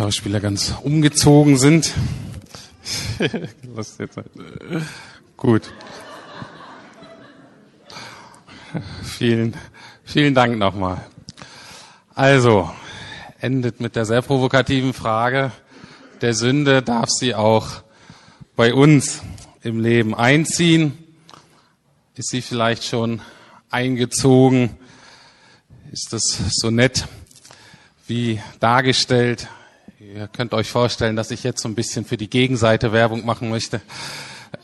Schauspieler ganz umgezogen sind. Was jetzt? Gut. Vielen, vielen Dank nochmal. Also, endet mit der sehr provokativen Frage der Sünde, darf sie auch bei uns im Leben einziehen? Ist sie vielleicht schon eingezogen? Ist das so nett wie dargestellt? Ihr könnt euch vorstellen, dass ich jetzt so ein bisschen für die Gegenseite Werbung machen möchte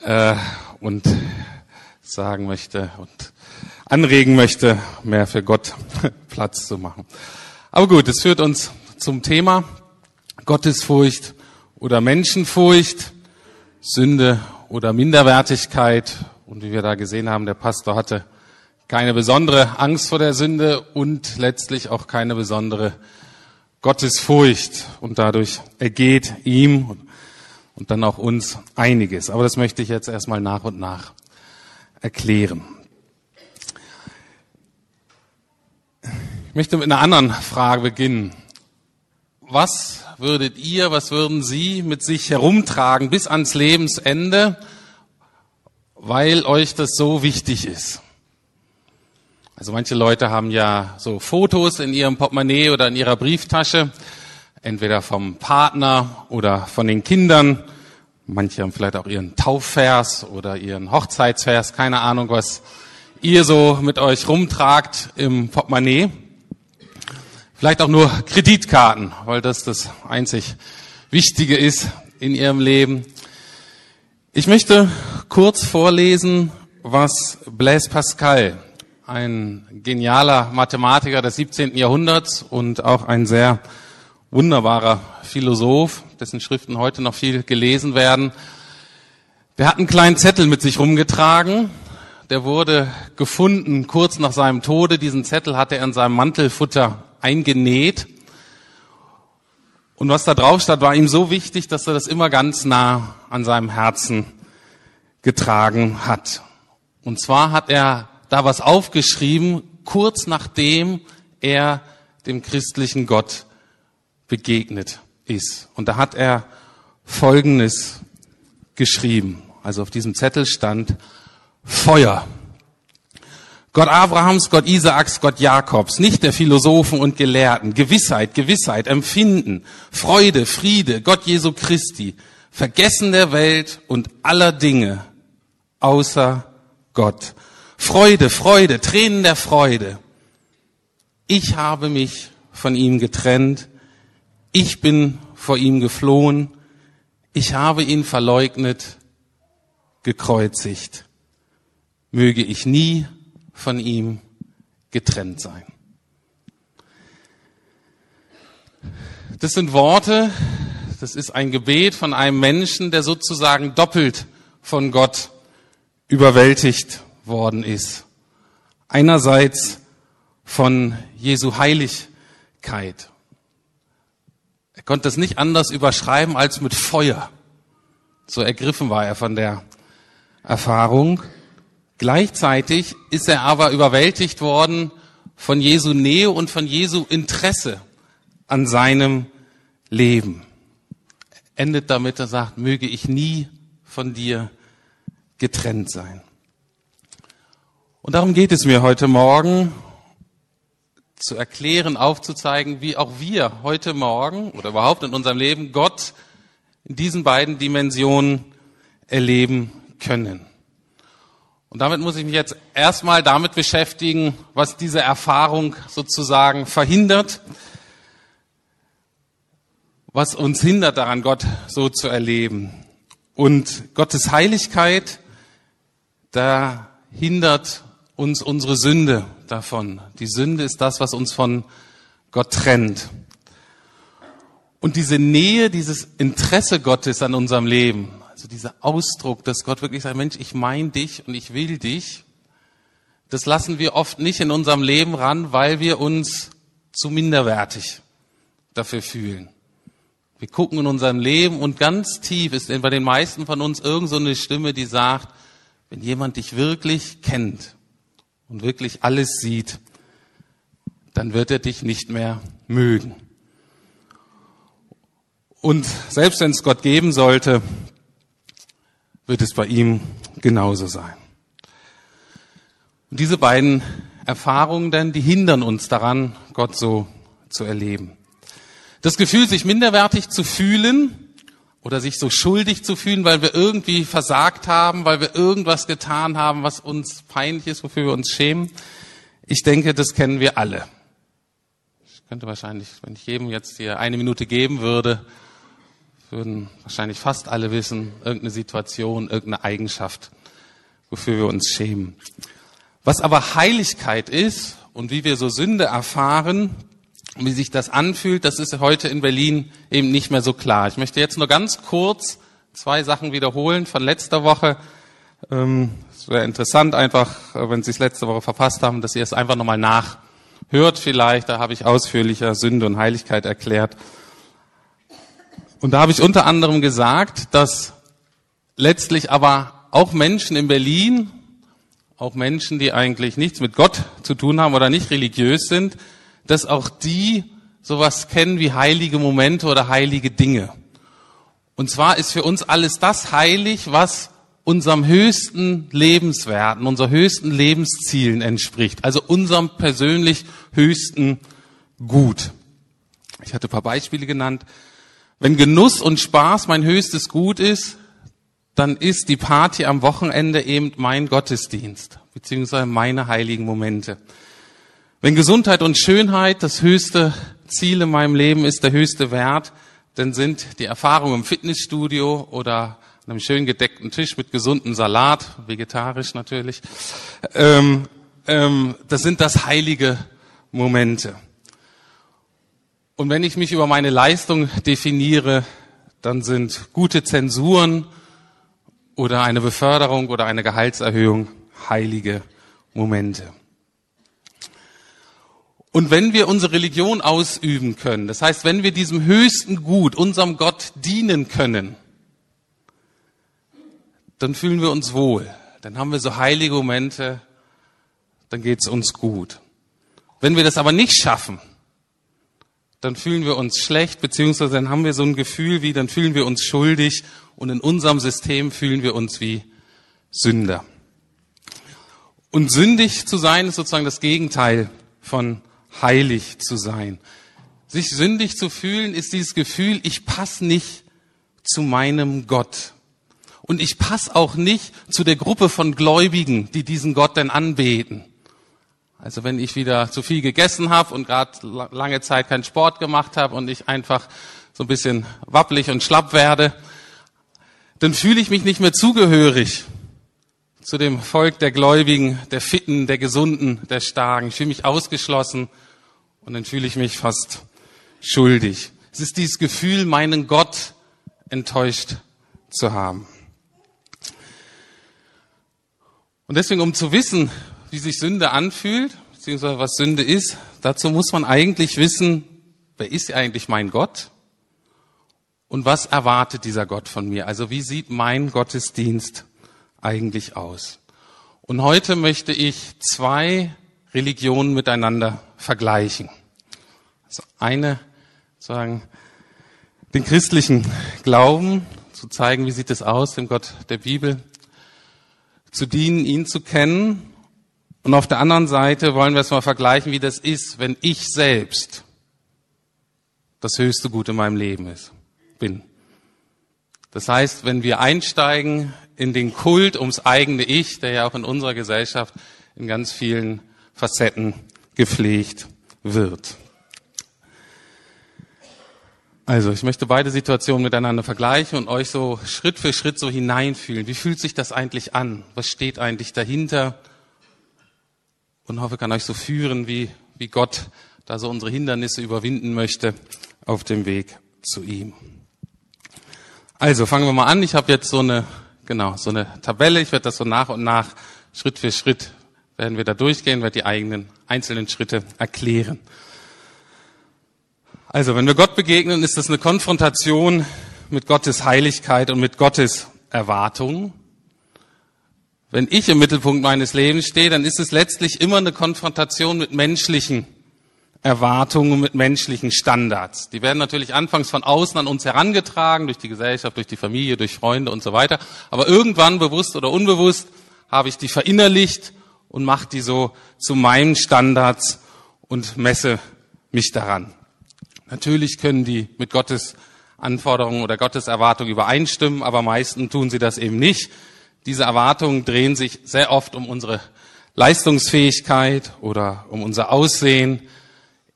äh, und sagen möchte und anregen möchte, mehr für Gott Platz zu machen. Aber gut, es führt uns zum Thema Gottesfurcht oder Menschenfurcht, Sünde oder Minderwertigkeit. Und wie wir da gesehen haben, der Pastor hatte keine besondere Angst vor der Sünde und letztlich auch keine besondere Gottesfurcht. Und dadurch ergeht ihm und dann auch uns einiges. Aber das möchte ich jetzt erstmal nach und nach erklären. Ich möchte mit einer anderen Frage beginnen. Was würdet ihr, was würden Sie mit sich herumtragen bis ans Lebensende, weil euch das so wichtig ist? Also manche Leute haben ja so Fotos in ihrem Portemonnaie oder in ihrer Brieftasche, entweder vom Partner oder von den Kindern. Manche haben vielleicht auch ihren Taufvers oder ihren Hochzeitsvers, keine Ahnung, was ihr so mit euch rumtragt im Portemonnaie. Vielleicht auch nur Kreditkarten, weil das das einzig Wichtige ist in ihrem Leben. Ich möchte kurz vorlesen, was Blaise Pascal, ein genialer Mathematiker des 17. Jahrhunderts und auch ein sehr wunderbarer Philosoph, dessen Schriften heute noch viel gelesen werden, der hat einen kleinen Zettel mit sich rumgetragen. Der wurde gefunden kurz nach seinem Tode. Diesen Zettel hatte er in seinem Mantelfutter eingenäht. Und was da drauf stand, war ihm so wichtig, dass er das immer ganz nah an seinem Herzen getragen hat. Und zwar hat er da was aufgeschrieben, kurz nachdem er dem christlichen Gott begegnet ist. Und da hat er Folgendes geschrieben. Also auf diesem Zettel stand Feuer. Gott Abrahams, Gott Isaaks, Gott Jakobs, nicht der Philosophen und Gelehrten. Gewissheit, Gewissheit, Empfinden, Freude, Friede, Gott Jesu Christi, Vergessen der Welt und aller Dinge außer Gott. Freude, Freude, Tränen der Freude. Ich habe mich von ihm getrennt. Ich bin vor ihm geflohen. Ich habe ihn verleugnet, gekreuzigt. Möge ich nie von ihm getrennt sein. Das sind Worte, das ist ein Gebet von einem Menschen, der sozusagen doppelt von Gott überwältigt worden ist. Einerseits von Jesu Heiligkeit. Er konnte es nicht anders überschreiben als mit Feuer. So ergriffen war er von der Erfahrung. Gleichzeitig ist er aber überwältigt worden von Jesu Nähe und von Jesu Interesse an seinem Leben. Endet damit, er sagt, möge ich nie von dir getrennt sein. Und darum geht es mir heute Morgen, zu erklären, aufzuzeigen, wie auch wir heute Morgen oder überhaupt in unserem Leben Gott in diesen beiden Dimensionen erleben können. Und damit muss ich mich jetzt erstmal damit beschäftigen, was diese Erfahrung sozusagen verhindert, was uns hindert daran, Gott so zu erleben. Und Gottes Heiligkeit, da hindert uns unsere Sünde davon. Die Sünde ist das, was uns von Gott trennt. Und diese Nähe, dieses Interesse Gottes an unserem Leben, also dieser Ausdruck, dass Gott wirklich sagt, Mensch, ich mein dich und ich will dich, das lassen wir oft nicht in unserem Leben ran, weil wir uns zu minderwertig dafür fühlen. Wir gucken in unserem Leben und ganz tief ist bei den meisten von uns irgend so eine Stimme, die sagt, wenn jemand dich wirklich kennt und wirklich alles sieht, dann wird er dich nicht mehr mögen. Und selbst wenn es Gott geben sollte, wird es bei ihm genauso sein. Und diese beiden Erfahrungen denn, die hindern uns daran, Gott so zu erleben. Das Gefühl, sich minderwertig zu fühlen oder sich so schuldig zu fühlen, weil wir irgendwie versagt haben, weil wir irgendwas getan haben, was uns peinlich ist, wofür wir uns schämen. Ich denke, das kennen wir alle. Ich könnte wahrscheinlich, wenn ich jedem jetzt hier eine Minute geben würde, würden wahrscheinlich fast alle wissen, irgendeine Situation, irgendeine Eigenschaft, wofür wir uns schämen. Was aber Heiligkeit ist und wie wir so Sünde erfahren, wie sich das anfühlt, das ist heute in Berlin eben nicht mehr so klar. Ich möchte jetzt nur ganz kurz zwei Sachen wiederholen von letzter Woche. Ähm, es wäre interessant einfach, äh, wenn Sie es letzte Woche verpasst haben, dass ihr es einfach nochmal nachhört vielleicht. Da habe ich ausführlicher Sünde und Heiligkeit erklärt. Und da habe ich unter anderem gesagt, dass letztlich aber auch Menschen in Berlin, auch Menschen, die eigentlich nichts mit Gott zu tun haben oder nicht religiös sind, dass auch die sowas kennen wie heilige Momente oder heilige Dinge. Und zwar ist für uns alles das heilig, was unserem höchsten Lebenswerten, unser höchsten Lebenszielen entspricht. Also unserem persönlich höchsten Gut. Ich hatte ein paar Beispiele genannt. Wenn Genuss und Spaß mein höchstes Gut ist, dann ist die Party am Wochenende eben mein Gottesdienst, beziehungsweise meine heiligen Momente. Wenn Gesundheit und Schönheit das höchste Ziel in meinem Leben ist, der höchste Wert, dann sind die Erfahrungen im Fitnessstudio oder an einem schön gedeckten Tisch mit gesundem Salat, vegetarisch natürlich, ähm, ähm, das sind das heilige Momente. Und wenn ich mich über meine Leistung definiere, dann sind gute Zensuren oder eine Beförderung oder eine Gehaltserhöhung heilige Momente. Und wenn wir unsere Religion ausüben können, das heißt, wenn wir diesem höchsten Gut, unserem Gott dienen können, dann fühlen wir uns wohl. Dann haben wir so heilige Momente, dann geht's uns gut. Wenn wir das aber nicht schaffen, dann fühlen wir uns schlecht, beziehungsweise dann haben wir so ein Gefühl wie, dann fühlen wir uns schuldig und in unserem System fühlen wir uns wie Sünder. Und sündig zu sein ist sozusagen das Gegenteil von heilig zu sein. Sich sündig zu fühlen ist dieses Gefühl, ich passe nicht zu meinem Gott. Und ich passe auch nicht zu der Gruppe von Gläubigen, die diesen Gott denn anbeten. Also wenn ich wieder zu viel gegessen habe und gerade lange Zeit keinen Sport gemacht habe und ich einfach so ein bisschen wappelig und schlapp werde, dann fühle ich mich nicht mehr zugehörig zu dem Volk der Gläubigen, der Fitten, der Gesunden, der Starken. Ich fühle mich ausgeschlossen und dann fühle ich mich fast schuldig. Es ist dieses Gefühl, meinen Gott enttäuscht zu haben. Und deswegen, um zu wissen, wie sich Sünde anfühlt, beziehungsweise was Sünde ist, dazu muss man eigentlich wissen, wer ist eigentlich mein Gott? Und was erwartet dieser Gott von mir? Also wie sieht mein Gottesdienst eigentlich aus? Und heute möchte ich zwei Religionen miteinander vergleichen. Also eine, sagen, den christlichen Glauben, zu zeigen, wie sieht es aus, dem Gott der Bibel, zu dienen, ihn zu kennen. Und auf der anderen Seite wollen wir es mal vergleichen, wie das ist, wenn ich selbst das höchste Gut in meinem Leben ist, bin. Das heißt, wenn wir einsteigen in den Kult ums eigene Ich, der ja auch in unserer Gesellschaft in ganz vielen Facetten gepflegt wird. Also, ich möchte beide Situationen miteinander vergleichen und euch so Schritt für Schritt so hineinfühlen. Wie fühlt sich das eigentlich an? Was steht eigentlich dahinter? Und hoffe, kann euch so führen, wie, wie Gott da so unsere Hindernisse überwinden möchte auf dem Weg zu ihm. Also, fangen wir mal an. Ich habe jetzt so eine, genau, so eine Tabelle. Ich werde das so nach und nach, Schritt für Schritt werden wir da durchgehen, werde die eigenen einzelnen Schritte erklären. Also, wenn wir Gott begegnen, ist das eine Konfrontation mit Gottes Heiligkeit und mit Gottes Erwartung. Wenn ich im Mittelpunkt meines Lebens stehe, dann ist es letztlich immer eine Konfrontation mit menschlichen Erwartungen mit menschlichen Standards. Die werden natürlich anfangs von außen an uns herangetragen, durch die Gesellschaft, durch die Familie, durch Freunde und so weiter. Aber irgendwann, bewusst oder unbewusst, habe ich die verinnerlicht und mache die so zu meinen Standards und messe mich daran. Natürlich können die mit Gottes Anforderungen oder Gottes Erwartungen übereinstimmen, aber meistens tun sie das eben nicht. Diese Erwartungen drehen sich sehr oft um unsere Leistungsfähigkeit oder um unser Aussehen,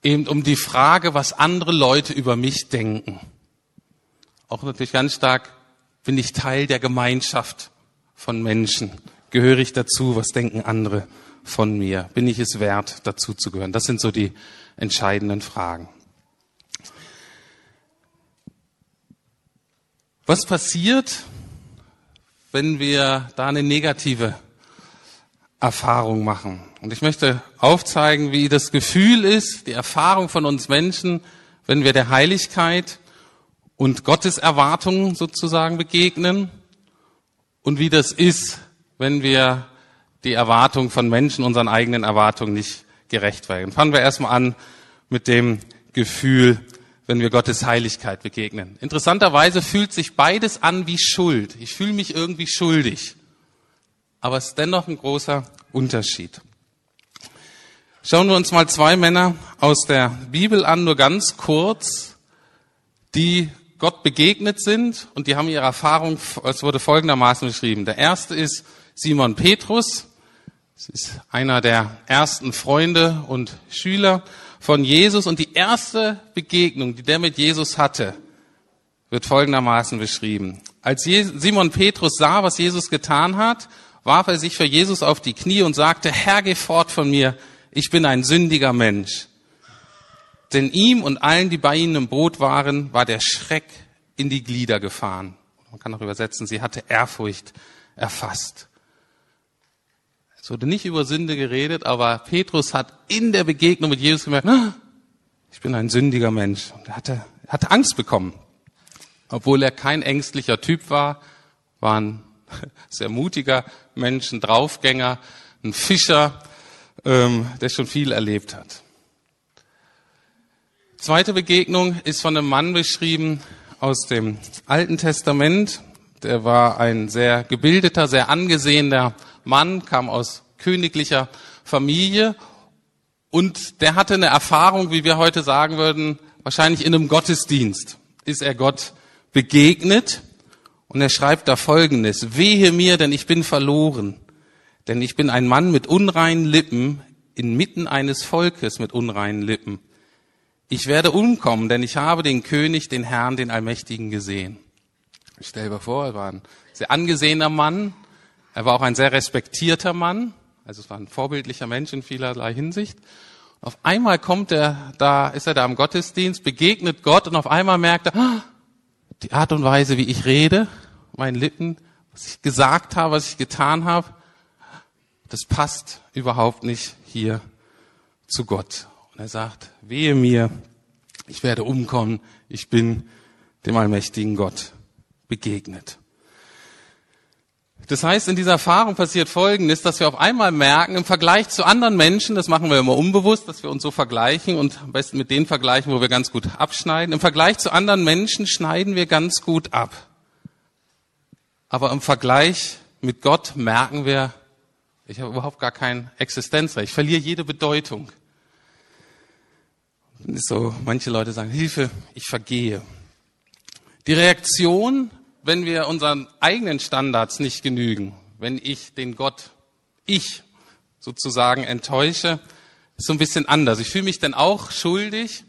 eben um die Frage, was andere Leute über mich denken. Auch natürlich ganz stark, bin ich Teil der Gemeinschaft von Menschen? Gehöre ich dazu? Was denken andere von mir? Bin ich es wert, dazu zu gehören? Das sind so die entscheidenden Fragen. Was passiert, wenn wir da eine negative Erfahrung machen? Und ich möchte aufzeigen, wie das Gefühl ist, die Erfahrung von uns Menschen, wenn wir der Heiligkeit und Gottes Erwartungen sozusagen begegnen und wie das ist, wenn wir die Erwartung von Menschen unseren eigenen Erwartungen nicht gerecht werden. Fangen wir erstmal an mit dem Gefühl, wenn wir Gottes Heiligkeit begegnen. Interessanterweise fühlt sich beides an wie Schuld. Ich fühle mich irgendwie schuldig. Aber es ist dennoch ein großer Unterschied. Schauen wir uns mal zwei Männer aus der Bibel an, nur ganz kurz, die Gott begegnet sind und die haben ihre Erfahrung, es wurde folgendermaßen beschrieben. Der erste ist Simon Petrus. Es ist einer der ersten Freunde und Schüler von Jesus und die erste Begegnung, die der mit Jesus hatte, wird folgendermaßen beschrieben. Als Simon Petrus sah, was Jesus getan hat, warf er sich für Jesus auf die Knie und sagte, Herr, geh fort von mir, ich bin ein sündiger Mensch. Denn ihm und allen, die bei ihnen im Boot waren, war der Schreck in die Glieder gefahren. Man kann auch übersetzen, sie hatte Ehrfurcht erfasst. Wurde nicht über Sünde geredet, aber Petrus hat in der Begegnung mit Jesus gemerkt, ah, ich bin ein sündiger Mensch. Und er hatte, hatte Angst bekommen. Obwohl er kein ängstlicher Typ war, war ein sehr mutiger Mensch, ein Draufgänger, ein Fischer, ähm, der schon viel erlebt hat. Zweite Begegnung ist von einem Mann beschrieben aus dem Alten Testament. Der war ein sehr gebildeter, sehr angesehener Mann, kam aus königlicher Familie und der hatte eine Erfahrung, wie wir heute sagen würden, wahrscheinlich in einem Gottesdienst ist er Gott begegnet und er schreibt da Folgendes, wehe mir, denn ich bin verloren. Denn ich bin ein Mann mit unreinen Lippen, inmitten eines Volkes mit unreinen Lippen. Ich werde umkommen, denn ich habe den König, den Herrn, den Allmächtigen gesehen. Ich stelle mir vor, er war ein sehr angesehener Mann. Er war auch ein sehr respektierter Mann. Also es war ein vorbildlicher Mensch in vielerlei Hinsicht. Auf einmal kommt er da, ist er da im Gottesdienst, begegnet Gott und auf einmal merkt er, ah, die Art und Weise, wie ich rede, meinen Lippen, was ich gesagt habe, was ich getan habe, das passt überhaupt nicht hier zu Gott. Und er sagt, wehe mir, ich werde umkommen, ich bin dem allmächtigen Gott begegnet. Das heißt, in dieser Erfahrung passiert Folgendes, dass wir auf einmal merken, im Vergleich zu anderen Menschen, das machen wir immer unbewusst, dass wir uns so vergleichen und am besten mit denen vergleichen, wo wir ganz gut abschneiden. Im Vergleich zu anderen Menschen schneiden wir ganz gut ab. Aber im Vergleich mit Gott merken wir, ich habe überhaupt gar kein Existenzrecht. Ich verliere jede Bedeutung. So, manche Leute sagen, Hilfe, ich vergehe. Die Reaktion, wenn wir unseren eigenen Standards nicht genügen, wenn ich den Gott, ich sozusagen enttäusche, ist so ein bisschen anders. Ich fühle mich dann auch schuldig,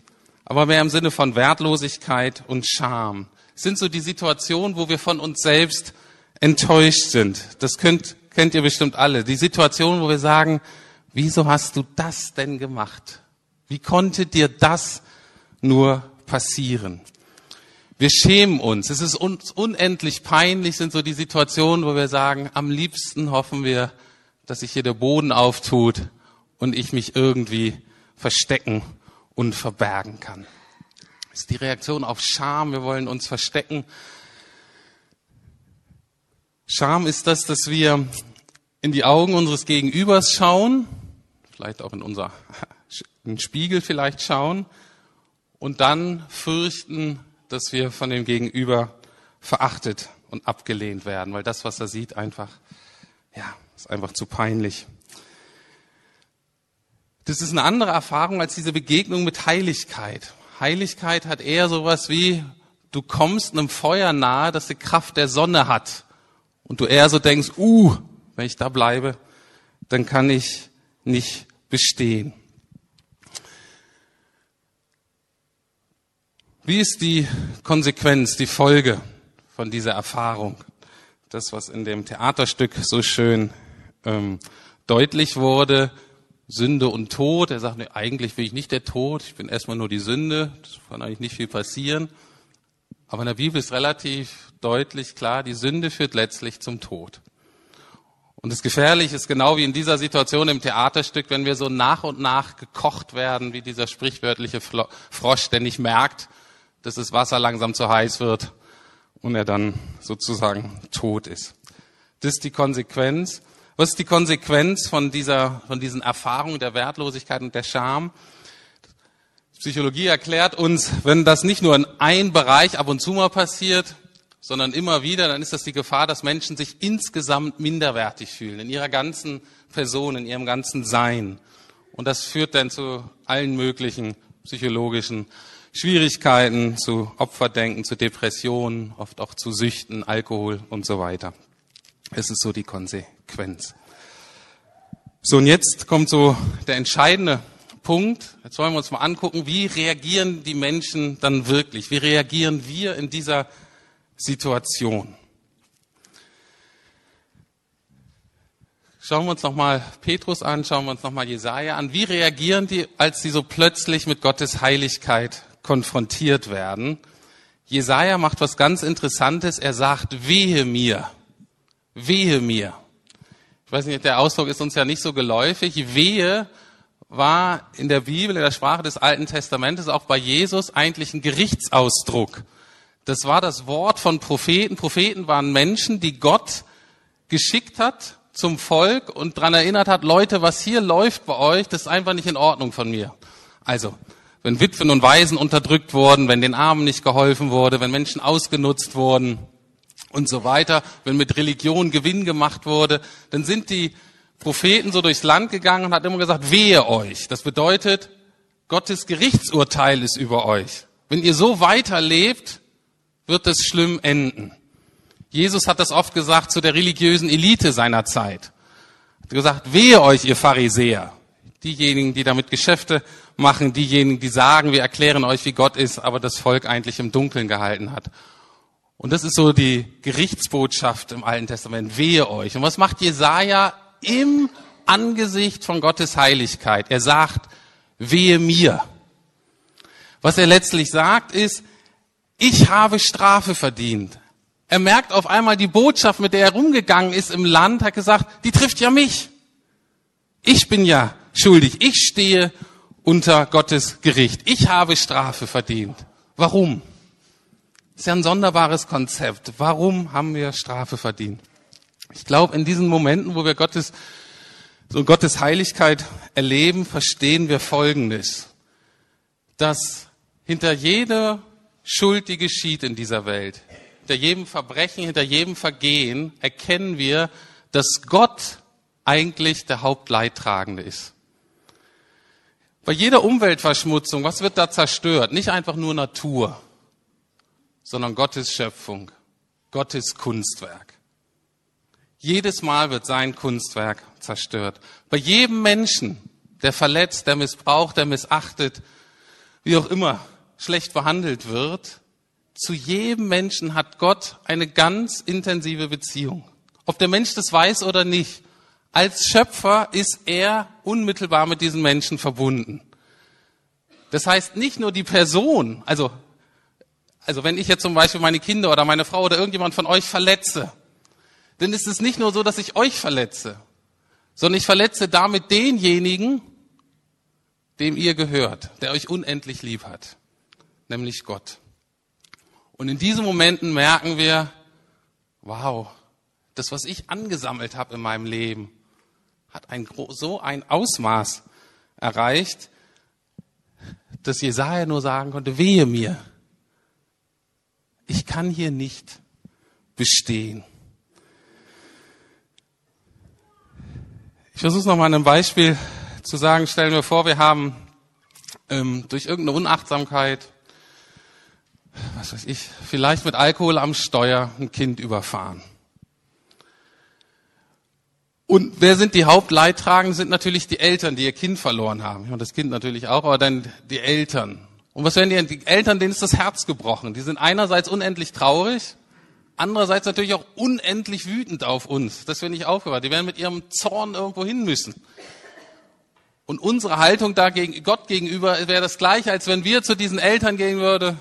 aber mehr im Sinne von Wertlosigkeit und Scham. Es sind so die Situationen, wo wir von uns selbst enttäuscht sind. Das könnt, kennt ihr bestimmt alle. Die Situation, wo wir sagen, wieso hast du das denn gemacht? Wie konnte dir das nur passieren? Wir schämen uns. Es ist uns unendlich peinlich, sind so die Situationen, wo wir sagen, am liebsten hoffen wir, dass sich hier der Boden auftut und ich mich irgendwie verstecken und verbergen kann. Das ist die Reaktion auf Scham. Wir wollen uns verstecken. Scham ist das, dass wir in die Augen unseres Gegenübers schauen, vielleicht auch in unser Spiegel vielleicht schauen und dann fürchten, dass wir von dem Gegenüber verachtet und abgelehnt werden, weil das, was er sieht, einfach, ja, ist einfach zu peinlich. Das ist eine andere Erfahrung als diese Begegnung mit Heiligkeit. Heiligkeit hat eher sowas wie, du kommst einem Feuer nahe, das die Kraft der Sonne hat. Und du eher so denkst, uh, wenn ich da bleibe, dann kann ich nicht bestehen. Wie ist die Konsequenz, die Folge von dieser Erfahrung? Das, was in dem Theaterstück so schön ähm, deutlich wurde, Sünde und Tod. Er sagt, nee, eigentlich will ich nicht der Tod, ich bin erstmal nur die Sünde, das kann eigentlich nicht viel passieren. Aber in der Bibel ist relativ deutlich klar, die Sünde führt letztlich zum Tod. Und das Gefährliche ist genau wie in dieser Situation im Theaterstück, wenn wir so nach und nach gekocht werden, wie dieser sprichwörtliche Frosch, der nicht merkt, dass das Wasser langsam zu heiß wird und er dann sozusagen tot ist. Das ist die Konsequenz. Was ist die Konsequenz von dieser, von diesen Erfahrungen der Wertlosigkeit und der Scham? Psychologie erklärt uns, wenn das nicht nur in einem Bereich ab und zu mal passiert, sondern immer wieder, dann ist das die Gefahr, dass Menschen sich insgesamt minderwertig fühlen, in ihrer ganzen Person, in ihrem ganzen Sein. Und das führt dann zu allen möglichen psychologischen Schwierigkeiten, zu Opferdenken, zu Depressionen, oft auch zu Süchten, Alkohol und so weiter. Es ist so die Konsequenz. So, und jetzt kommt so der entscheidende Punkt. Jetzt wollen wir uns mal angucken, wie reagieren die Menschen dann wirklich? Wie reagieren wir in dieser Situation? Schauen wir uns nochmal Petrus an, schauen wir uns nochmal Jesaja an. Wie reagieren die, als sie so plötzlich mit Gottes Heiligkeit konfrontiert werden. Jesaja macht was ganz Interessantes. Er sagt, wehe mir. Wehe mir. Ich weiß nicht, der Ausdruck ist uns ja nicht so geläufig. Wehe war in der Bibel, in der Sprache des Alten Testamentes, auch bei Jesus eigentlich ein Gerichtsausdruck. Das war das Wort von Propheten. Propheten waren Menschen, die Gott geschickt hat zum Volk und dran erinnert hat, Leute, was hier läuft bei euch, das ist einfach nicht in Ordnung von mir. Also, wenn Witwen und Waisen unterdrückt wurden, wenn den Armen nicht geholfen wurde, wenn Menschen ausgenutzt wurden und so weiter, wenn mit Religion Gewinn gemacht wurde, dann sind die Propheten so durchs Land gegangen und hat immer gesagt, wehe euch. Das bedeutet, Gottes Gerichtsurteil ist über euch. Wenn ihr so weiterlebt, wird es schlimm enden. Jesus hat das oft gesagt zu der religiösen Elite seiner Zeit. Er hat gesagt, wehe euch, ihr Pharisäer diejenigen, die damit Geschäfte machen, diejenigen, die sagen, wir erklären euch, wie Gott ist, aber das Volk eigentlich im Dunkeln gehalten hat. Und das ist so die Gerichtsbotschaft im Alten Testament. Wehe euch. Und was macht Jesaja im Angesicht von Gottes Heiligkeit? Er sagt, wehe mir. Was er letztlich sagt ist, ich habe Strafe verdient. Er merkt auf einmal die Botschaft, mit der er rumgegangen ist im Land, hat gesagt, die trifft ja mich. Ich bin ja schuldig. Ich stehe unter Gottes Gericht. Ich habe Strafe verdient. Warum? Das ist ja ein sonderbares Konzept. Warum haben wir Strafe verdient? Ich glaube, in diesen Momenten, wo wir Gottes, so Gottes Heiligkeit erleben, verstehen wir Folgendes. Dass hinter jeder Schuld, die geschieht in dieser Welt, hinter jedem Verbrechen, hinter jedem Vergehen, erkennen wir, dass Gott eigentlich der Hauptleidtragende ist. Bei jeder Umweltverschmutzung, was wird da zerstört? Nicht einfach nur Natur, sondern Gottes Schöpfung, Gottes Kunstwerk. Jedes Mal wird sein Kunstwerk zerstört. Bei jedem Menschen, der verletzt, der missbraucht, der missachtet, wie auch immer schlecht behandelt wird, zu jedem Menschen hat Gott eine ganz intensive Beziehung. Ob der Mensch das weiß oder nicht. Als Schöpfer ist er unmittelbar mit diesen Menschen verbunden. Das heißt, nicht nur die Person, also, also wenn ich jetzt zum Beispiel meine Kinder oder meine Frau oder irgendjemand von euch verletze, dann ist es nicht nur so, dass ich euch verletze, sondern ich verletze damit denjenigen, dem ihr gehört, der euch unendlich lieb hat, nämlich Gott. Und in diesen Momenten merken wir, wow, das, was ich angesammelt habe in meinem Leben, hat ein, so ein Ausmaß erreicht, dass Jesaja nur sagen konnte, wehe mir. Ich kann hier nicht bestehen. Ich versuche es nochmal an einem Beispiel zu sagen. Stellen wir vor, wir haben ähm, durch irgendeine Unachtsamkeit, was weiß ich, vielleicht mit Alkohol am Steuer ein Kind überfahren. Und wer sind die Hauptleidtragenden? Sind natürlich die Eltern, die ihr Kind verloren haben. Und das Kind natürlich auch, aber dann die Eltern. Und was werden die, die Eltern, denen ist das Herz gebrochen. Die sind einerseits unendlich traurig, andererseits natürlich auch unendlich wütend auf uns, dass wir nicht aufgehört. Die werden mit ihrem Zorn irgendwo hin müssen. Und unsere Haltung da gegen Gott gegenüber wäre das gleiche, als wenn wir zu diesen Eltern gehen würde.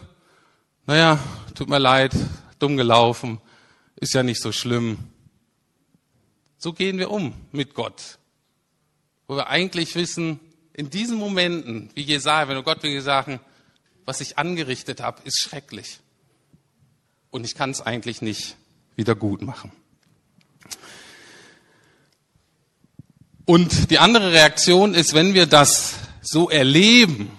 Naja, tut mir leid, dumm gelaufen, ist ja nicht so schlimm. So gehen wir um mit Gott. Wo wir eigentlich wissen, in diesen Momenten, wie Jesaja, wenn du Gott will sagen, was ich angerichtet habe, ist schrecklich. Und ich kann es eigentlich nicht wieder gut machen. Und die andere Reaktion ist, wenn wir das so erleben,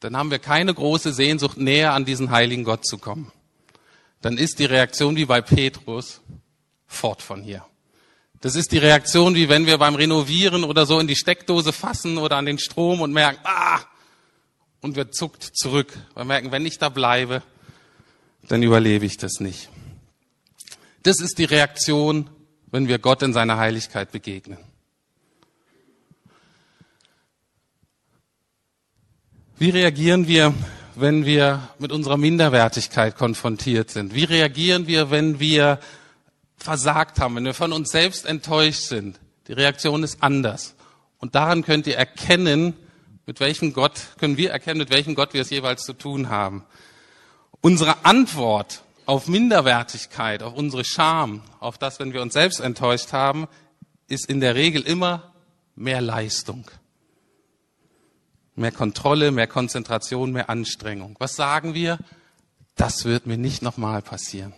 dann haben wir keine große Sehnsucht, näher an diesen heiligen Gott zu kommen. Dann ist die Reaktion wie bei Petrus, fort von hier. Das ist die Reaktion, wie wenn wir beim Renovieren oder so in die Steckdose fassen oder an den Strom und merken, ah, und wir zuckt zurück. Wir merken, wenn ich da bleibe, dann überlebe ich das nicht. Das ist die Reaktion, wenn wir Gott in seiner Heiligkeit begegnen. Wie reagieren wir, wenn wir mit unserer Minderwertigkeit konfrontiert sind? Wie reagieren wir, wenn wir versagt haben, wenn wir von uns selbst enttäuscht sind. Die Reaktion ist anders. Und daran könnt ihr erkennen, mit welchem Gott, können wir erkennen, mit welchem Gott wir es jeweils zu tun haben. Unsere Antwort auf Minderwertigkeit, auf unsere Scham, auf das, wenn wir uns selbst enttäuscht haben, ist in der Regel immer mehr Leistung. Mehr Kontrolle, mehr Konzentration, mehr Anstrengung. Was sagen wir? Das wird mir nicht nochmal passieren.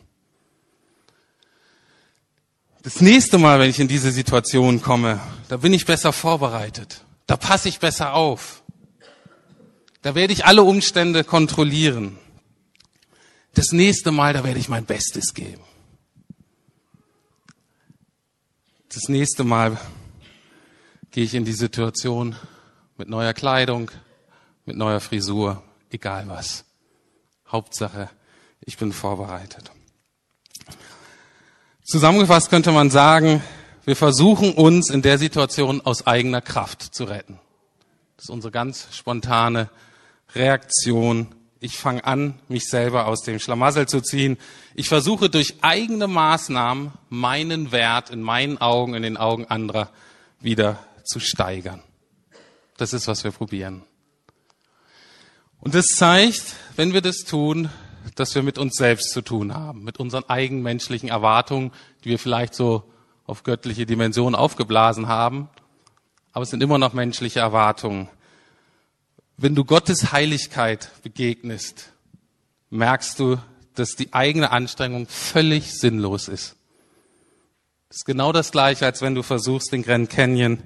Das nächste Mal, wenn ich in diese Situation komme, da bin ich besser vorbereitet. Da passe ich besser auf. Da werde ich alle Umstände kontrollieren. Das nächste Mal, da werde ich mein Bestes geben. Das nächste Mal gehe ich in die Situation mit neuer Kleidung, mit neuer Frisur, egal was. Hauptsache, ich bin vorbereitet. Zusammengefasst könnte man sagen, wir versuchen uns in der Situation aus eigener Kraft zu retten. Das ist unsere ganz spontane Reaktion. Ich fange an, mich selber aus dem Schlamassel zu ziehen. Ich versuche durch eigene Maßnahmen meinen Wert in meinen Augen, in den Augen anderer wieder zu steigern. Das ist, was wir probieren. Und das zeigt, wenn wir das tun, dass wir mit uns selbst zu tun haben, mit unseren eigenmenschlichen Erwartungen, die wir vielleicht so auf göttliche Dimensionen aufgeblasen haben. Aber es sind immer noch menschliche Erwartungen. Wenn du Gottes Heiligkeit begegnest, merkst du, dass die eigene Anstrengung völlig sinnlos ist. Das ist genau das Gleiche, als wenn du versuchst, den Grand Canyon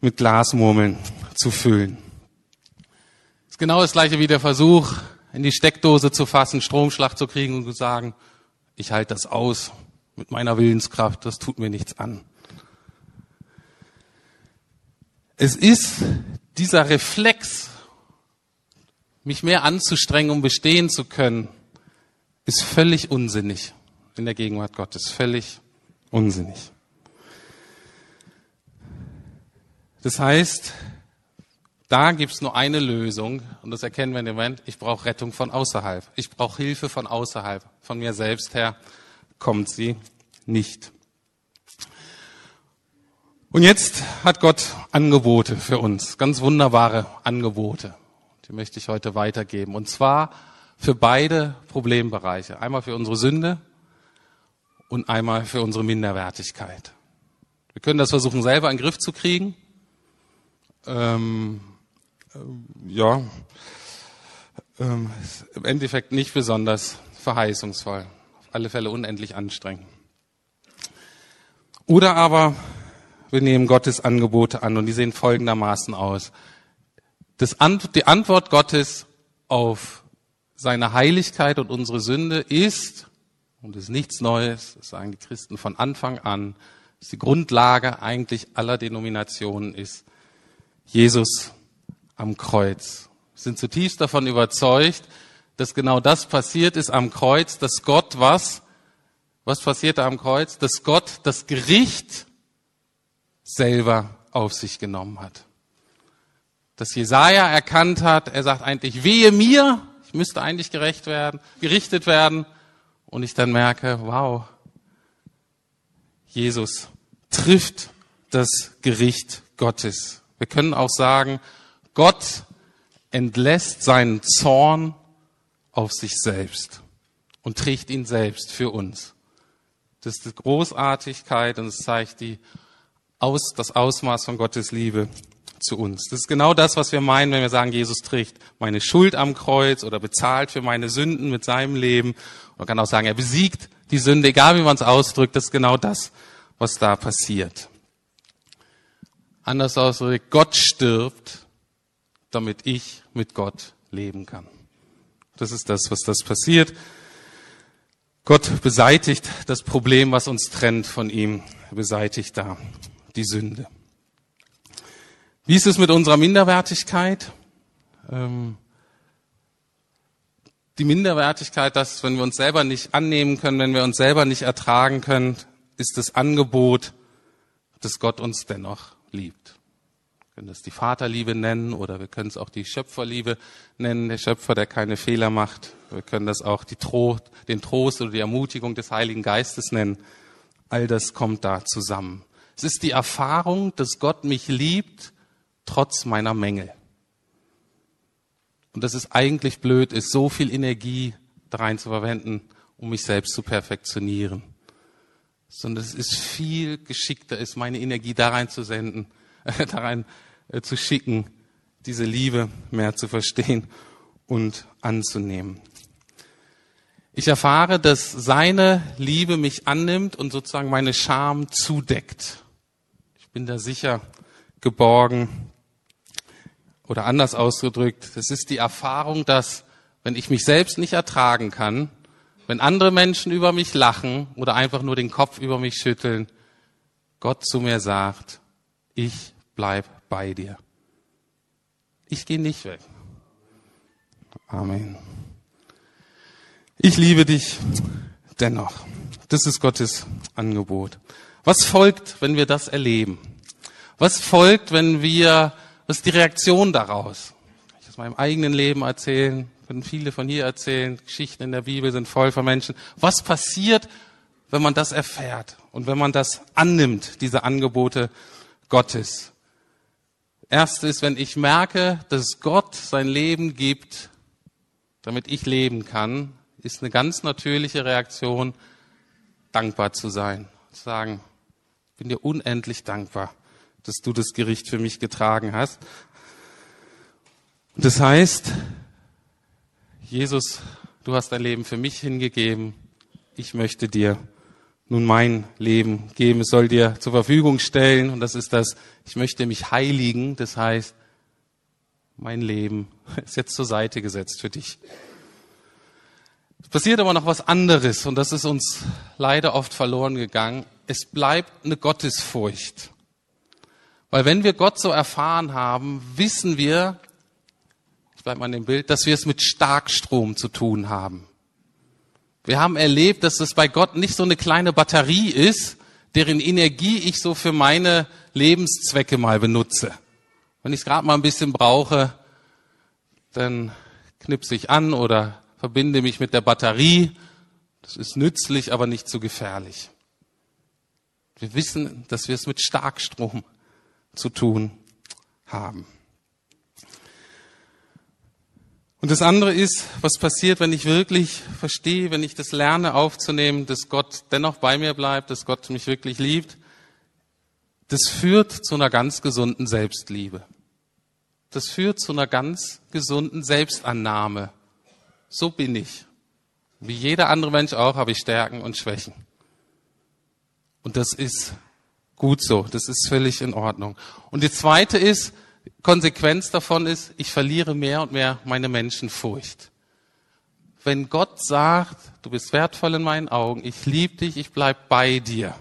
mit Glasmurmeln zu füllen. Das ist genau das Gleiche wie der Versuch, in die Steckdose zu fassen, Stromschlag zu kriegen und zu sagen, ich halte das aus mit meiner Willenskraft, das tut mir nichts an. Es ist dieser Reflex, mich mehr anzustrengen, um bestehen zu können, ist völlig unsinnig in der Gegenwart Gottes, völlig unsinnig. Das heißt, da gibt's nur eine Lösung und das erkennen wir in dem Moment, ich brauche Rettung von außerhalb. Ich brauche Hilfe von außerhalb. Von mir selbst her kommt sie nicht. Und jetzt hat Gott Angebote für uns, ganz wunderbare Angebote. Die möchte ich heute weitergeben. Und zwar für beide Problembereiche. Einmal für unsere Sünde und einmal für unsere Minderwertigkeit. Wir können das versuchen, selber in den Griff zu kriegen. Ähm, ja, ähm, im Endeffekt nicht besonders verheißungsvoll. Auf alle Fälle unendlich anstrengend. Oder aber wir nehmen Gottes Angebote an und die sehen folgendermaßen aus. Das, die Antwort Gottes auf seine Heiligkeit und unsere Sünde ist, und ist nichts Neues, das sagen die Christen von Anfang an, ist die Grundlage eigentlich aller Denominationen ist, Jesus am Kreuz. Wir sind zutiefst davon überzeugt, dass genau das passiert ist am Kreuz, dass Gott was? Was passierte am Kreuz? Dass Gott das Gericht selber auf sich genommen hat. Dass Jesaja erkannt hat, er sagt eigentlich, wehe mir, ich müsste eigentlich gerecht werden, gerichtet werden. Und ich dann merke, wow, Jesus trifft das Gericht Gottes. Wir können auch sagen, Gott entlässt seinen Zorn auf sich selbst und trägt ihn selbst für uns. Das ist die Großartigkeit und es zeigt die aus, das Ausmaß von Gottes Liebe zu uns. Das ist genau das, was wir meinen, wenn wir sagen, Jesus trägt meine Schuld am Kreuz oder bezahlt für meine Sünden mit seinem Leben. Man kann auch sagen, er besiegt die Sünde, egal wie man es ausdrückt. Das ist genau das, was da passiert. Anders ausgedrückt, Gott stirbt, damit ich mit Gott leben kann. Das ist das, was das passiert. Gott beseitigt das Problem, was uns trennt von ihm, beseitigt da die Sünde. Wie ist es mit unserer Minderwertigkeit? Ähm, die Minderwertigkeit, dass wenn wir uns selber nicht annehmen können, wenn wir uns selber nicht ertragen können, ist das Angebot, dass Gott uns dennoch liebt. Können das die Vaterliebe nennen oder wir können es auch die Schöpferliebe nennen, der Schöpfer, der keine Fehler macht. Wir können das auch Tro den Trost oder die Ermutigung des Heiligen Geistes nennen. All das kommt da zusammen. Es ist die Erfahrung, dass Gott mich liebt, trotz meiner Mängel. Und dass es eigentlich blöd ist, so viel Energie da rein zu verwenden, um mich selbst zu perfektionieren. Sondern es ist viel geschickter, ist meine Energie da rein zu senden, da rein äh, zu schicken, diese Liebe mehr zu verstehen und anzunehmen. Ich erfahre, dass seine Liebe mich annimmt und sozusagen meine Scham zudeckt. Ich bin da sicher geborgen. Oder anders ausgedrückt, es ist die Erfahrung, dass wenn ich mich selbst nicht ertragen kann, wenn andere Menschen über mich lachen oder einfach nur den Kopf über mich schütteln, Gott zu mir sagt, ich bleib bei dir. Ich gehe nicht weg. Amen. Ich liebe dich dennoch. Das ist Gottes Angebot. Was folgt, wenn wir das erleben? Was folgt, wenn wir, was ist die Reaktion daraus? Ich aus meinem eigenen Leben erzählen, können viele von hier erzählen, Geschichten in der Bibel sind voll von Menschen. Was passiert, wenn man das erfährt und wenn man das annimmt, diese Angebote Gottes? Erste ist, wenn ich merke, dass Gott sein Leben gibt, damit ich leben kann, ist eine ganz natürliche Reaktion, dankbar zu sein. Zu sagen, ich bin dir unendlich dankbar, dass du das Gericht für mich getragen hast. Das heißt, Jesus, du hast dein Leben für mich hingegeben. Ich möchte dir nun mein Leben geben. Es soll dir zur Verfügung stellen. Und das ist das, ich möchte mich heiligen. Das heißt, mein Leben ist jetzt zur Seite gesetzt für dich. Es passiert aber noch was anderes und das ist uns leider oft verloren gegangen. Es bleibt eine Gottesfurcht. Weil wenn wir Gott so erfahren haben, wissen wir, ich bleibe mal in dem Bild, dass wir es mit Starkstrom zu tun haben. Wir haben erlebt, dass es bei Gott nicht so eine kleine Batterie ist, deren Energie ich so für meine Lebenszwecke mal benutze. Wenn ich es gerade mal ein bisschen brauche, dann knipse ich an oder verbinde mich mit der Batterie. Das ist nützlich, aber nicht zu gefährlich. Wir wissen, dass wir es mit Starkstrom zu tun haben. Und das andere ist, was passiert, wenn ich wirklich verstehe, wenn ich das lerne aufzunehmen, dass Gott dennoch bei mir bleibt, dass Gott mich wirklich liebt. Das führt zu einer ganz gesunden Selbstliebe. Das führt zu einer ganz gesunden Selbstannahme. So bin ich. Wie jeder andere Mensch auch habe ich Stärken und Schwächen. Und das ist gut so. Das ist völlig in Ordnung. Und die zweite ist, Konsequenz davon ist, ich verliere mehr und mehr meine Menschenfurcht. Wenn Gott sagt, du bist wertvoll in meinen Augen, ich liebe dich, ich bleib bei dir.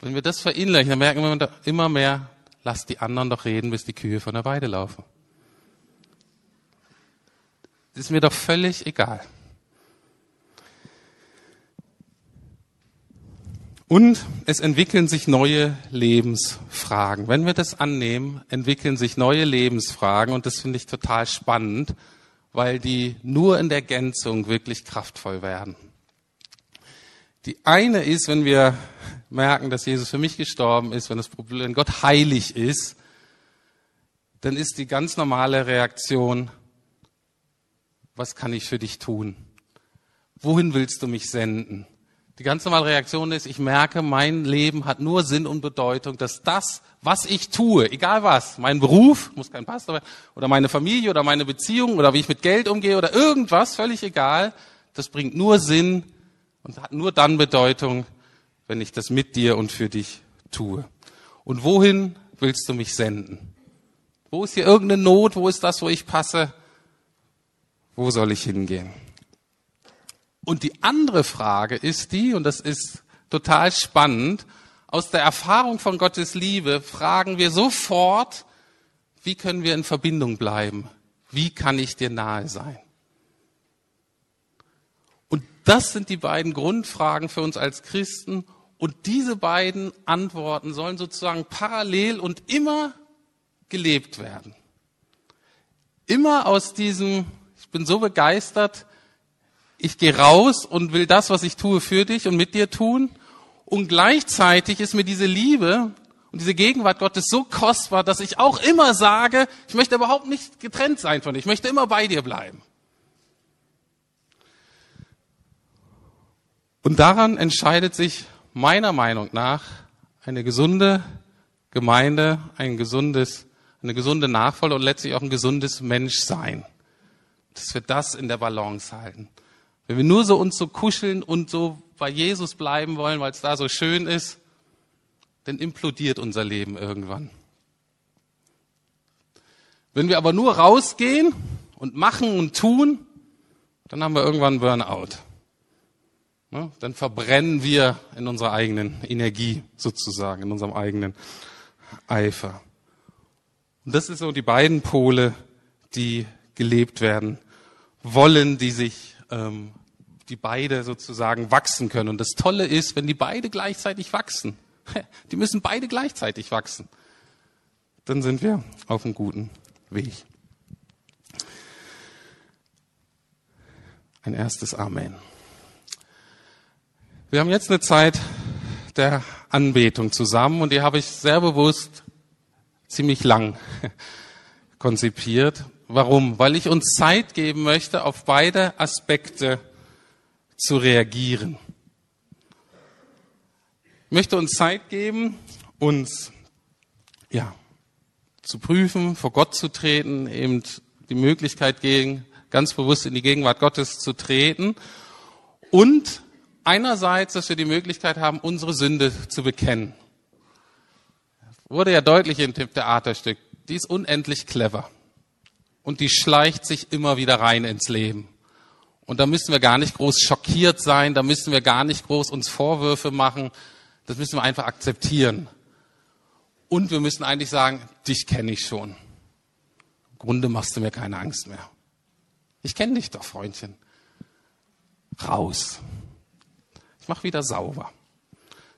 Wenn wir das verinnerlichen, dann merken wir immer mehr, lass die anderen doch reden, bis die Kühe von der Weide laufen. Das ist mir doch völlig egal. Und es entwickeln sich neue Lebensfragen. Wenn wir das annehmen, entwickeln sich neue Lebensfragen und das finde ich total spannend, weil die nur in der Gänzung wirklich kraftvoll werden. Die eine ist, wenn wir merken, dass Jesus für mich gestorben ist, wenn das Problem Gott heilig ist, dann ist die ganz normale Reaktion, was kann ich für dich tun? Wohin willst du mich senden? Die ganz normale Reaktion ist, ich merke, mein Leben hat nur Sinn und Bedeutung, dass das, was ich tue, egal was, mein Beruf, muss kein Pastor werden, oder meine Familie oder meine Beziehung oder wie ich mit Geld umgehe oder irgendwas, völlig egal, das bringt nur Sinn und hat nur dann Bedeutung, wenn ich das mit dir und für dich tue. Und wohin willst du mich senden? Wo ist hier irgendeine Not? Wo ist das, wo ich passe? Wo soll ich hingehen? Und die andere Frage ist die, und das ist total spannend, aus der Erfahrung von Gottes Liebe fragen wir sofort, wie können wir in Verbindung bleiben? Wie kann ich dir nahe sein? Und das sind die beiden Grundfragen für uns als Christen. Und diese beiden Antworten sollen sozusagen parallel und immer gelebt werden. Immer aus diesem, ich bin so begeistert, ich gehe raus und will das, was ich tue, für dich und mit dir tun. Und gleichzeitig ist mir diese Liebe und diese Gegenwart Gottes so kostbar, dass ich auch immer sage, ich möchte überhaupt nicht getrennt sein von dir, ich möchte immer bei dir bleiben. Und daran entscheidet sich meiner Meinung nach eine gesunde Gemeinde, ein gesundes, eine gesunde Nachfolge und letztlich auch ein gesundes Menschsein. Dass wir das in der Balance halten. Wenn wir nur so uns so kuscheln und so bei Jesus bleiben wollen, weil es da so schön ist, dann implodiert unser Leben irgendwann. Wenn wir aber nur rausgehen und machen und tun, dann haben wir irgendwann Burnout. Dann verbrennen wir in unserer eigenen Energie sozusagen, in unserem eigenen Eifer. Und das sind so die beiden Pole, die gelebt werden wollen, die sich ähm, die beide sozusagen wachsen können. Und das Tolle ist, wenn die beide gleichzeitig wachsen, die müssen beide gleichzeitig wachsen, dann sind wir auf einem guten Weg. Ein erstes Amen. Wir haben jetzt eine Zeit der Anbetung zusammen und die habe ich sehr bewusst ziemlich lang konzipiert. Warum? Weil ich uns Zeit geben möchte, auf beide Aspekte zu reagieren. Ich möchte uns Zeit geben, uns ja, zu prüfen, vor Gott zu treten, eben die Möglichkeit gegen, ganz bewusst in die Gegenwart Gottes zu treten und einerseits, dass wir die Möglichkeit haben, unsere Sünde zu bekennen. Wurde ja deutlich dem Theaterstück. Die ist unendlich clever und die schleicht sich immer wieder rein ins Leben. Und da müssen wir gar nicht groß schockiert sein, da müssen wir gar nicht groß uns Vorwürfe machen, das müssen wir einfach akzeptieren. Und wir müssen eigentlich sagen, dich kenne ich schon. Im Grunde machst du mir keine Angst mehr. Ich kenne dich doch, Freundchen. Raus. Ich mach wieder sauber.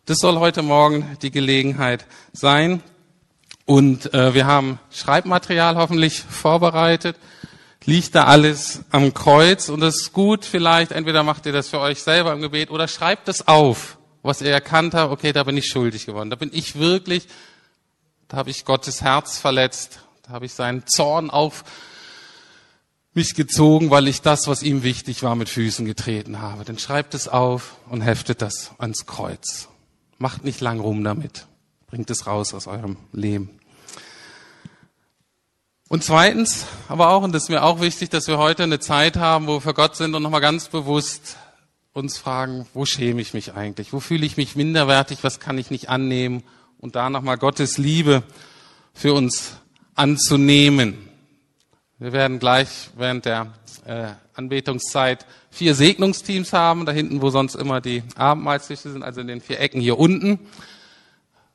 Das soll heute Morgen die Gelegenheit sein. Und äh, wir haben Schreibmaterial hoffentlich vorbereitet. Liegt da alles am Kreuz und das ist gut vielleicht, entweder macht ihr das für euch selber im Gebet oder schreibt es auf, was ihr erkannt habt, okay, da bin ich schuldig geworden. Da bin ich wirklich, da habe ich Gottes Herz verletzt, da habe ich seinen Zorn auf mich gezogen, weil ich das, was ihm wichtig war, mit Füßen getreten habe. Dann schreibt es auf und heftet das ans Kreuz. Macht nicht lang rum damit. Bringt es raus aus eurem Leben. Und zweitens, aber auch, und das ist mir auch wichtig, dass wir heute eine Zeit haben, wo wir für Gott sind und nochmal ganz bewusst uns fragen, wo schäme ich mich eigentlich? Wo fühle ich mich minderwertig? Was kann ich nicht annehmen? Und da nochmal Gottes Liebe für uns anzunehmen. Wir werden gleich während der äh, Anbetungszeit vier Segnungsteams haben, da hinten, wo sonst immer die Abendmahlstische sind, also in den vier Ecken hier unten.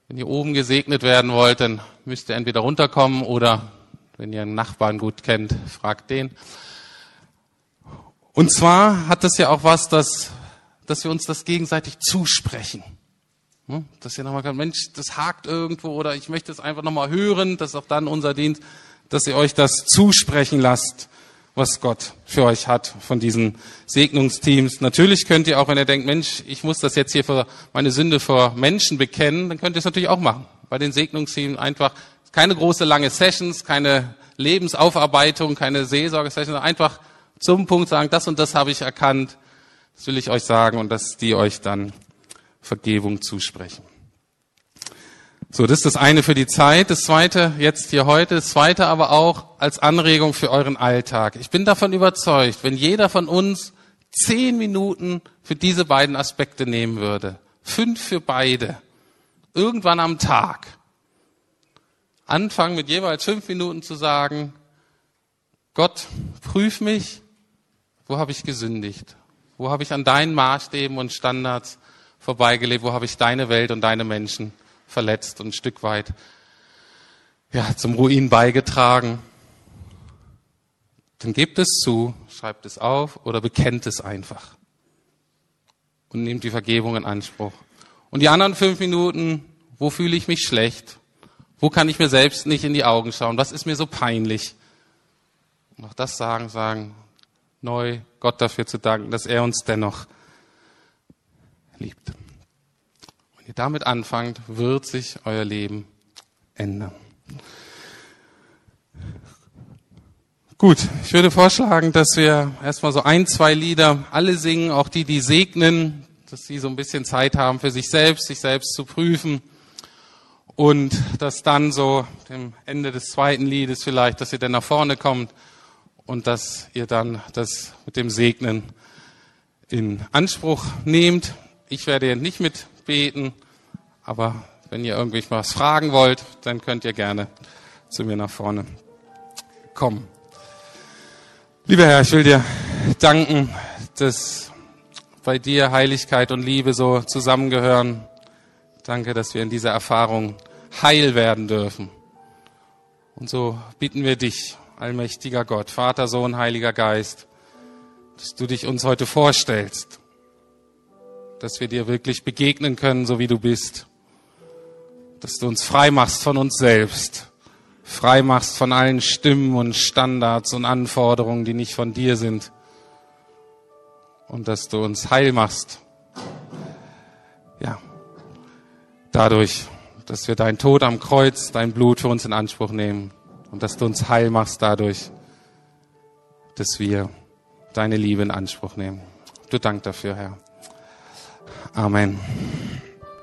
Wenn ihr oben gesegnet werden wollt, dann müsst ihr entweder runterkommen oder, wenn ihr einen Nachbarn gut kennt, fragt den. Und zwar hat das ja auch was, dass, dass wir uns das gegenseitig zusprechen. Hm? Dass ihr nochmal, Mensch, das hakt irgendwo oder ich möchte es einfach nochmal hören, das ist auch dann unser Dienst, dass ihr euch das zusprechen lasst was Gott für euch hat von diesen Segnungsteams. Natürlich könnt ihr auch, wenn ihr denkt, Mensch, ich muss das jetzt hier für meine Sünde vor Menschen bekennen, dann könnt ihr es natürlich auch machen. Bei den Segnungsteams einfach keine große lange Sessions, keine Lebensaufarbeitung, keine Seelsorge-Sessions, einfach zum Punkt sagen, das und das habe ich erkannt, das will ich euch sagen und dass die euch dann Vergebung zusprechen. So, das ist das eine für die Zeit, das zweite jetzt hier heute, das zweite aber auch als Anregung für euren Alltag. Ich bin davon überzeugt, wenn jeder von uns zehn Minuten für diese beiden Aspekte nehmen würde, fünf für beide, irgendwann am Tag, anfangen mit jeweils fünf Minuten zu sagen, Gott, prüf mich, wo habe ich gesündigt? Wo habe ich an deinen Maßstäben und Standards vorbeigelebt? Wo habe ich deine Welt und deine Menschen verletzt und ein Stück weit ja, zum Ruin beigetragen. Dann gebt es zu, schreibt es auf oder bekennt es einfach und nehmt die Vergebung in Anspruch. Und die anderen fünf Minuten, wo fühle ich mich schlecht? Wo kann ich mir selbst nicht in die Augen schauen? Was ist mir so peinlich? Und auch das sagen, sagen, neu Gott dafür zu danken, dass er uns dennoch liebt. Wenn ihr damit anfangt, wird sich euer Leben ändern. Gut, ich würde vorschlagen, dass wir erstmal so ein, zwei Lieder alle singen, auch die, die segnen, dass sie so ein bisschen Zeit haben für sich selbst, sich selbst zu prüfen. Und dass dann so dem Ende des zweiten Liedes vielleicht, dass ihr dann nach vorne kommt und dass ihr dann das mit dem Segnen in Anspruch nehmt. Ich werde nicht mit beten. Aber wenn ihr irgendwie was fragen wollt, dann könnt ihr gerne zu mir nach vorne kommen. Lieber Herr, ich will dir danken, dass bei dir Heiligkeit und Liebe so zusammengehören. Danke, dass wir in dieser Erfahrung heil werden dürfen. Und so bitten wir dich, allmächtiger Gott, Vater, Sohn, Heiliger Geist, dass du dich uns heute vorstellst dass wir dir wirklich begegnen können, so wie du bist. Dass du uns frei machst von uns selbst, frei machst von allen Stimmen und Standards und Anforderungen, die nicht von dir sind. Und dass du uns heil machst. Ja, dadurch, dass wir dein Tod am Kreuz, dein Blut für uns in Anspruch nehmen. Und dass du uns heil machst dadurch, dass wir deine Liebe in Anspruch nehmen. Du Dank dafür, Herr. Amen.